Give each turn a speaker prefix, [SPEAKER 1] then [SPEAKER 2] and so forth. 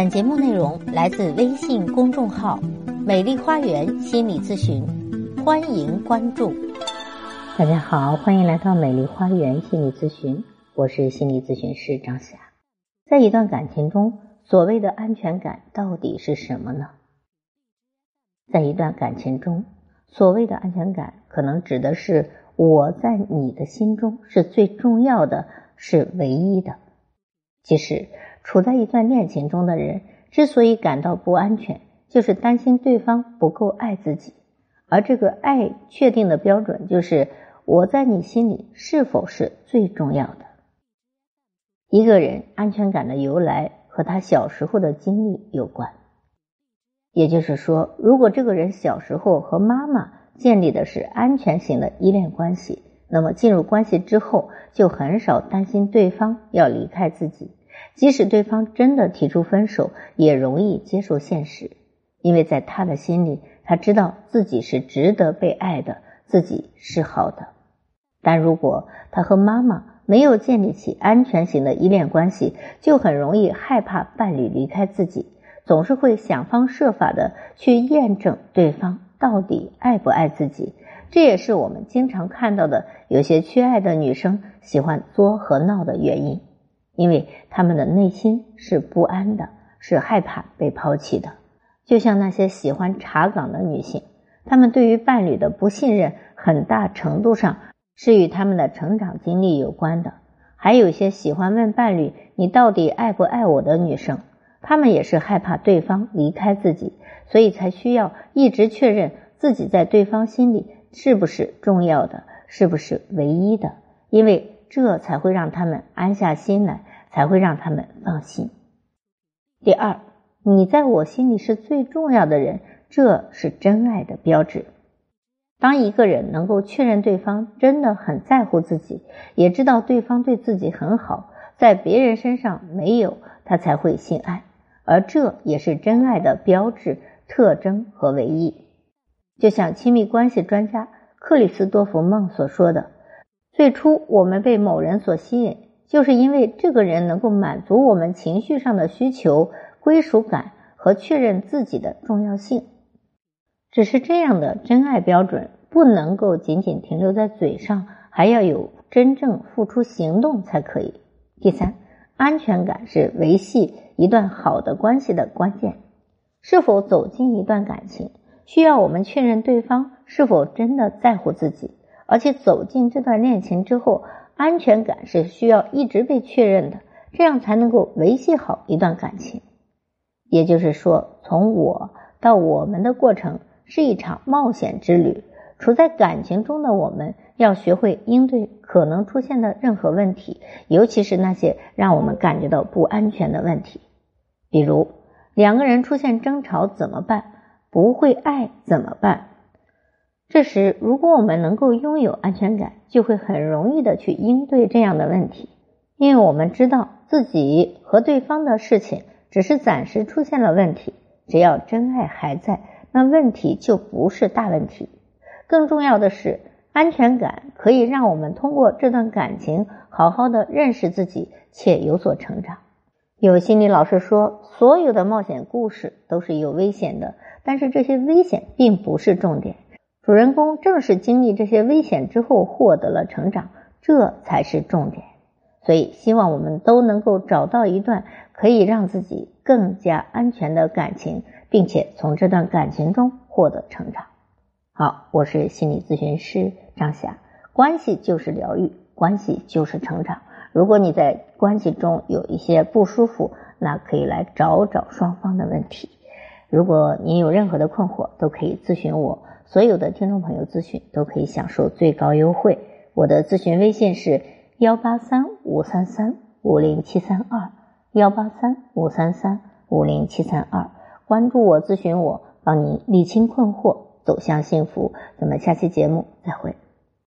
[SPEAKER 1] 本节目内容来自微信公众号“美丽花园心理咨询”，欢迎关注。大家好，欢迎来到美丽花园心理咨询，我是心理咨询师张霞。在一段感情中，所谓的安全感到底是什么呢？在一段感情中，所谓的安全感，可能指的是我在你的心中是最重要的，是唯一的。其实，处在一段恋情中的人之所以感到不安全，就是担心对方不够爱自己。而这个爱确定的标准，就是我在你心里是否是最重要的。一个人安全感的由来和他小时候的经历有关。也就是说，如果这个人小时候和妈妈建立的是安全型的依恋关系，那么进入关系之后就很少担心对方要离开自己。即使对方真的提出分手，也容易接受现实，因为在他的心里，他知道自己是值得被爱的，自己是好的。但如果他和妈妈没有建立起安全型的依恋关系，就很容易害怕伴侣离开自己。总是会想方设法的去验证对方到底爱不爱自己，这也是我们经常看到的有些缺爱的女生喜欢作和闹的原因，因为他们的内心是不安的，是害怕被抛弃的。就像那些喜欢查岗的女性，她们对于伴侣的不信任，很大程度上是与她们的成长经历有关的。还有些喜欢问伴侣“你到底爱不爱我”的女生。她们也是害怕对方离开自己，所以才需要一直确认自己在对方心里是不是重要的，是不是唯一的，因为这才会让他们安下心来，才会让他们放心。第二，你在我心里是最重要的人，这是真爱的标志。当一个人能够确认对方真的很在乎自己，也知道对方对自己很好，在别人身上没有，他才会心安。而这也是真爱的标志、特征和唯一。就像亲密关系专家克里斯多弗梦所说的：“最初我们被某人所吸引，就是因为这个人能够满足我们情绪上的需求、归属感和确认自己的重要性。只是这样的真爱标准不能够仅仅停留在嘴上，还要有真正付出行动才可以。”第三。安全感是维系一段好的关系的关键。是否走进一段感情，需要我们确认对方是否真的在乎自己，而且走进这段恋情之后，安全感是需要一直被确认的，这样才能够维系好一段感情。也就是说，从我到我们的过程是一场冒险之旅。处在感情中的我们，要学会应对可能出现的任何问题，尤其是那些让我们感觉到不安全的问题。比如，两个人出现争吵怎么办？不会爱怎么办？这时，如果我们能够拥有安全感，就会很容易的去应对这样的问题，因为我们知道自己和对方的事情只是暂时出现了问题，只要真爱还在，那问题就不是大问题。更重要的是，安全感可以让我们通过这段感情好好的认识自己，且有所成长。有心理老师说，所有的冒险故事都是有危险的，但是这些危险并不是重点。主人公正是经历这些危险之后获得了成长，这才是重点。所以，希望我们都能够找到一段可以让自己更加安全的感情，并且从这段感情中获得成长。好，我是心理咨询师张霞。关系就是疗愈，关系就是成长。如果你在关系中有一些不舒服，那可以来找找双方的问题。如果您有任何的困惑，都可以咨询我。所有的听众朋友咨询都可以享受最高优惠。我的咨询微信是幺八三五三三五零七三二幺八三五三三五零七三二。关注我，咨询我，帮您理清困惑。走向幸福，咱们下期节目再会。